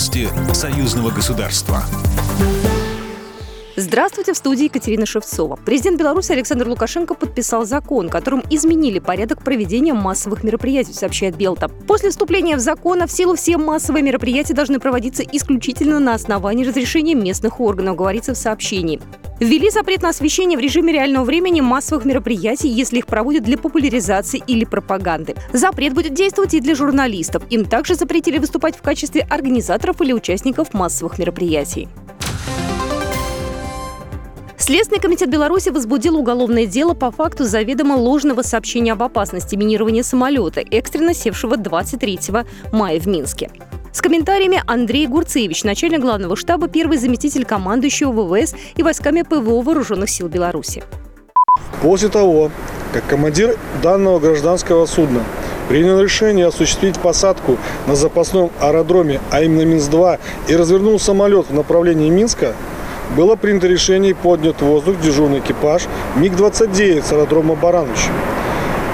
Новости союзного государства. Здравствуйте, в студии Екатерина Шевцова. Президент Беларуси Александр Лукашенко подписал закон, которым изменили порядок проведения массовых мероприятий, сообщает Белта. После вступления в закон в силу все массовые мероприятия должны проводиться исключительно на основании разрешения местных органов, говорится в сообщении. Ввели запрет на освещение в режиме реального времени массовых мероприятий, если их проводят для популяризации или пропаганды. Запрет будет действовать и для журналистов. Им также запретили выступать в качестве организаторов или участников массовых мероприятий. Следственный комитет Беларуси возбудил уголовное дело по факту заведомо ложного сообщения об опасности минирования самолета, экстренно севшего 23 мая в Минске. С комментариями Андрей Гурцевич, начальник главного штаба, первый заместитель командующего ВВС и войсками ПВО Вооруженных сил Беларуси. После того, как командир данного гражданского судна принял решение осуществить посадку на запасном аэродроме, а именно Минск-2, и развернул самолет в направлении Минска, было принято решение и поднят в воздух дежурный экипаж МиГ-29 с аэродрома Баранович.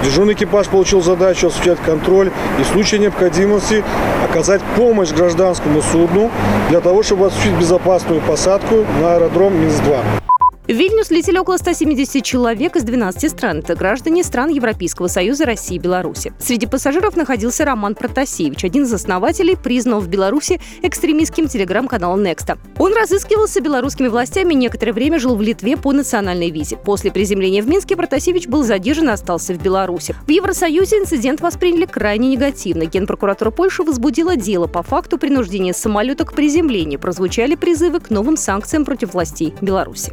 Дежурный экипаж получил задачу осуществлять контроль и в случае необходимости оказать помощь гражданскому судну для того, чтобы осуществить безопасную посадку на аэродром Минск-2. В Вильнюс летели около 170 человек из 12 стран. Это граждане стран Европейского Союза, России и Беларуси. Среди пассажиров находился Роман Протасевич, один из основателей признанного в Беларуси экстремистским телеграм-канала Некста. Он разыскивался белорусскими властями и некоторое время жил в Литве по национальной визе. После приземления в Минске Протасевич был задержан и остался в Беларуси. В Евросоюзе инцидент восприняли крайне негативно. Генпрокуратура Польши возбудила дело по факту принуждения самолета к приземлению. Прозвучали призывы к новым санкциям против властей Беларуси.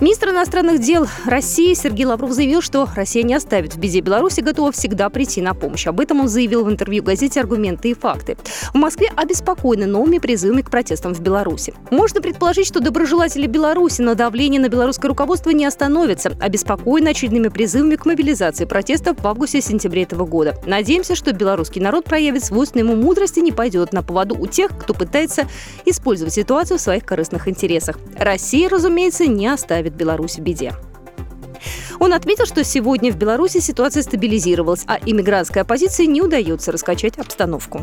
Министр иностранных дел России Сергей Лавров заявил, что Россия не оставит в беде Беларуси, готова всегда прийти на помощь. Об этом он заявил в интервью газете «Аргументы и факты». В Москве обеспокоены новыми призывами к протестам в Беларуси. Можно предположить, что доброжелатели Беларуси на давление на белорусское руководство не остановятся, обеспокоены очередными призывами к мобилизации протестов в августе-сентябре этого года. Надеемся, что белорусский народ проявит свойственную ему мудрость и не пойдет на поводу у тех, кто пытается использовать ситуацию в своих корыстных интересах. Россия, разумеется, не оставит оставит Беларусь в беде. Он отметил, что сегодня в Беларуси ситуация стабилизировалась, а иммигрантской оппозиции не удается раскачать обстановку.